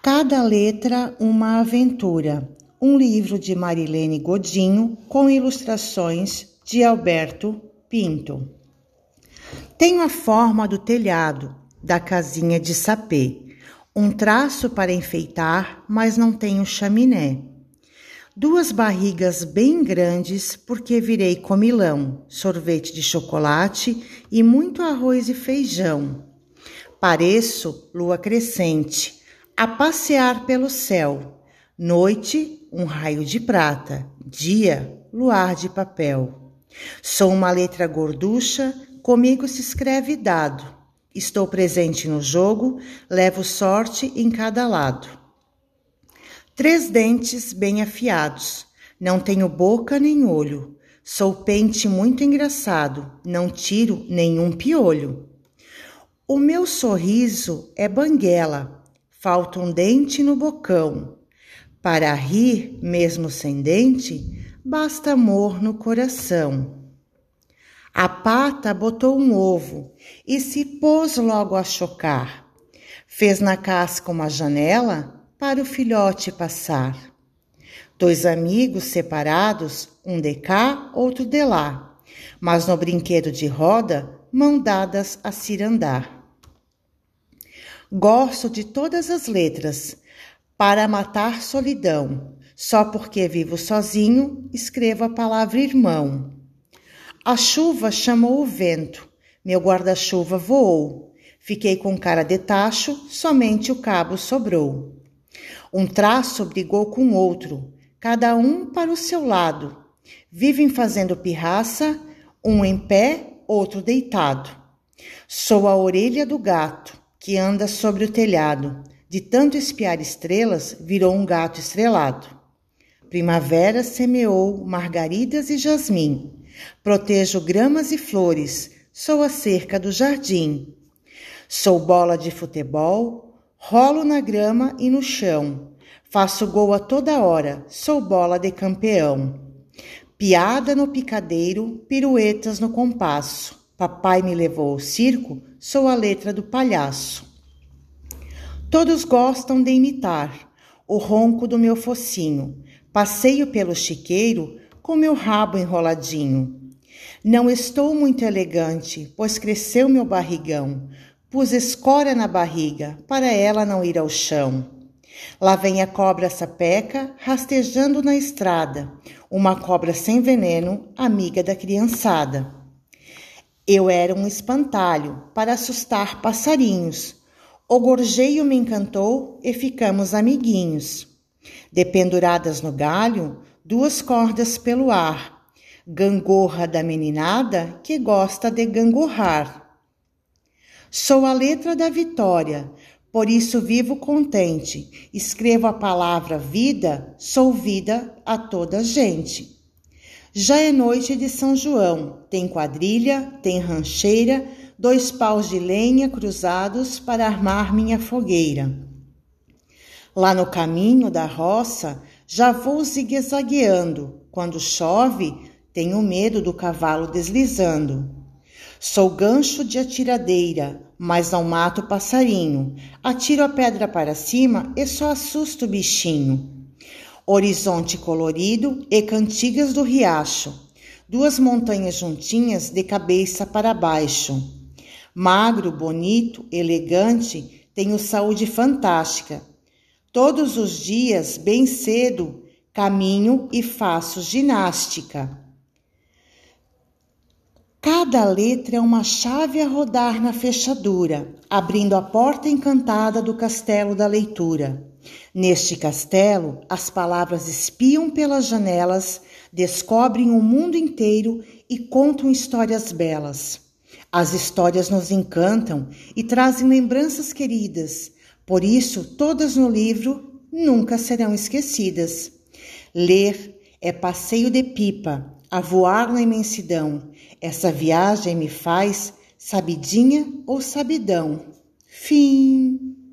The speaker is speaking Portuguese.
Cada letra uma aventura. Um livro de Marilene Godinho com ilustrações de Alberto Pinto. Tenho a forma do telhado da casinha de sapê, um traço para enfeitar, mas não tenho chaminé. Duas barrigas bem grandes, porque virei comilão, sorvete de chocolate e muito arroz e feijão. Pareço lua crescente, a passear pelo céu. Noite, um raio de prata, dia, luar de papel. Sou uma letra gorducha, comigo se escreve dado. Estou presente no jogo, levo sorte em cada lado. Três dentes bem afiados, não tenho boca nem olho. Sou pente muito engraçado, não tiro nenhum piolho. O meu sorriso é banguela, falta um dente no bocão. Para rir, mesmo sem dente, basta amor no coração. A pata botou um ovo e se pôs logo a chocar. Fez na casca uma janela para o filhote passar. Dois amigos separados, um de cá, outro de lá, mas no brinquedo de roda, mão dadas a cirandar. Gosto de todas as letras. Para matar solidão. Só porque vivo sozinho, escrevo a palavra irmão. A chuva chamou o vento. Meu guarda-chuva voou. Fiquei com cara de tacho, somente o cabo sobrou. Um traço brigou com outro, cada um para o seu lado. Vivem fazendo pirraça, um em pé, outro deitado. Sou a orelha do gato, que anda sobre o telhado. De tanto espiar estrelas, virou um gato estrelado. Primavera semeou margaridas e jasmim. Protejo gramas e flores, sou a cerca do jardim. Sou bola de futebol, rolo na grama e no chão. Faço gol a toda hora, sou bola de campeão. Piada no picadeiro, piruetas no compasso. Papai me levou ao circo, sou a letra do palhaço. Todos gostam de imitar o ronco do meu focinho. Passeio pelo chiqueiro com meu rabo enroladinho. Não estou muito elegante, pois cresceu meu barrigão. Pus escória na barriga para ela não ir ao chão. Lá vem a cobra sapeca rastejando na estrada, uma cobra sem veneno, amiga da criançada. Eu era um espantalho para assustar passarinhos. O gorjeio me encantou e ficamos amiguinhos. Dependuradas no galho, duas cordas pelo ar, gangorra da meninada que gosta de gangorrar. Sou a letra da vitória, por isso vivo contente. Escrevo a palavra vida, sou vida a toda gente. Já é noite de São João, tem quadrilha, tem rancheira, dois paus de lenha cruzados para armar minha fogueira. Lá no caminho da roça, já vou zigue-zagueando. Quando chove, tenho medo do cavalo deslizando. Sou gancho de atiradeira, mas não mato passarinho. Atiro a pedra para cima e só assusto o bichinho horizonte colorido e cantigas do riacho, duas montanhas juntinhas de cabeça para baixo. Magro, bonito, elegante, tenho saúde fantástica. Todos os dias, bem cedo, caminho e faço ginástica. Cada letra é uma chave a rodar na fechadura, abrindo a porta encantada do castelo da leitura. Neste castelo, as palavras espiam pelas janelas, descobrem o mundo inteiro e contam histórias belas. As histórias nos encantam e trazem lembranças queridas, por isso, todas no livro nunca serão esquecidas. Ler é passeio de pipa, a voar na imensidão. Essa viagem me faz sabidinha ou sabidão. Fim.